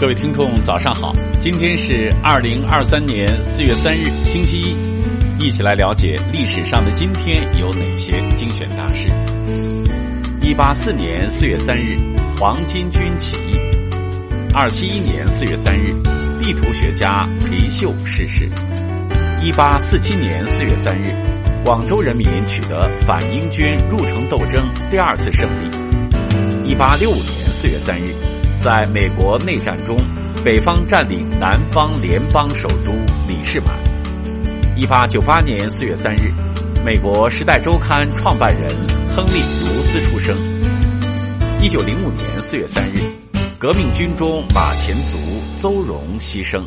各位听众，早上好！今天是二零二三年四月三日，星期一，一起来了解历史上的今天有哪些精选大事。一八四年四月三日，黄巾军起义；二七一年四月三日，地图学家裴秀逝世；一八四七年四月三日，广州人民取得反英军入城斗争第二次胜利；一八六五年四月三日。在美国内战中，北方占领南方联邦首都李士满。一八九八年四月三日，美国《时代周刊》创办人亨利·卢斯出生。一九零五年四月三日，革命军中马前卒邹容牺牲。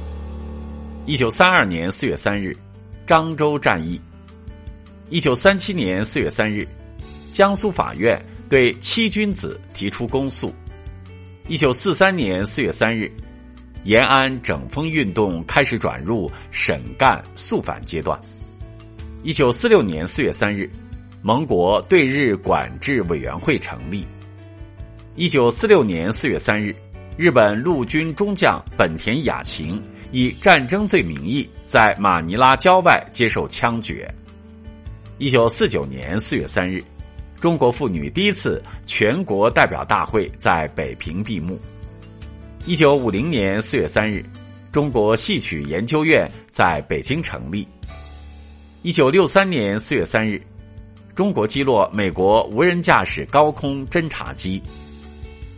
一九三二年四月三日，漳州战役。一九三七年四月三日，江苏法院对七君子提出公诉。一九四三年四月三日，延安整风运动开始转入审干肃反阶段。一九四六年四月三日，盟国对日管制委员会成立。一九四六年四月三日，日本陆军中将本田雅晴以战争罪名义在马尼拉郊外接受枪决。一九四九年四月三日。中国妇女第一次全国代表大会在北平闭幕。一九五零年四月三日，中国戏曲研究院在北京成立。一九六三年四月三日，中国击落美国无人驾驶高空侦察机。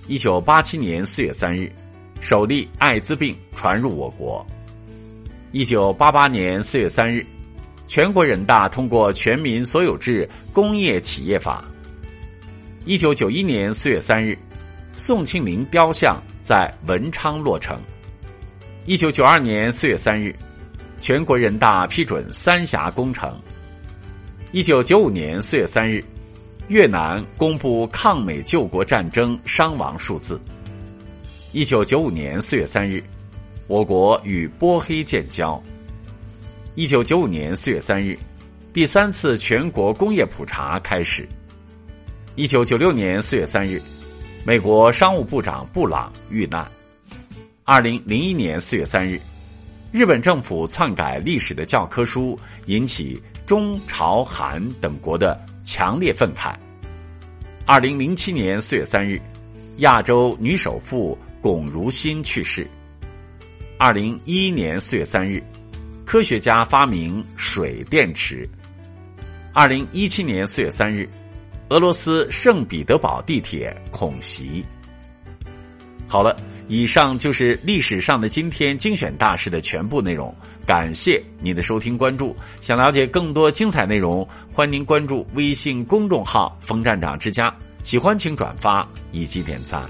一九八七年四月三日，首例艾滋病传入我国。一九八八年四月三日，全国人大通过《全民所有制工业企业法》。一九九一年四月三日，宋庆龄雕像在文昌落成。一九九二年四月三日，全国人大批准三峡工程。一九九五年四月三日，越南公布抗美救国战争伤亡数字。一九九五年四月三日，我国与波黑建交。一九九五年四月三日，第三次全国工业普查开始。一九九六年四月三日，美国商务部长布朗遇难。二零零一年四月三日，日本政府篡改历史的教科书，引起中朝韩等国的强烈愤慨。二零零七年四月三日，亚洲女首富龚如心去世。二零一一年四月三日，科学家发明水电池。二零一七年四月三日。俄罗斯圣彼得堡地铁恐袭。好了，以上就是历史上的今天精选大事的全部内容。感谢您的收听关注。想了解更多精彩内容，欢迎您关注微信公众号“冯站长之家”。喜欢请转发以及点赞。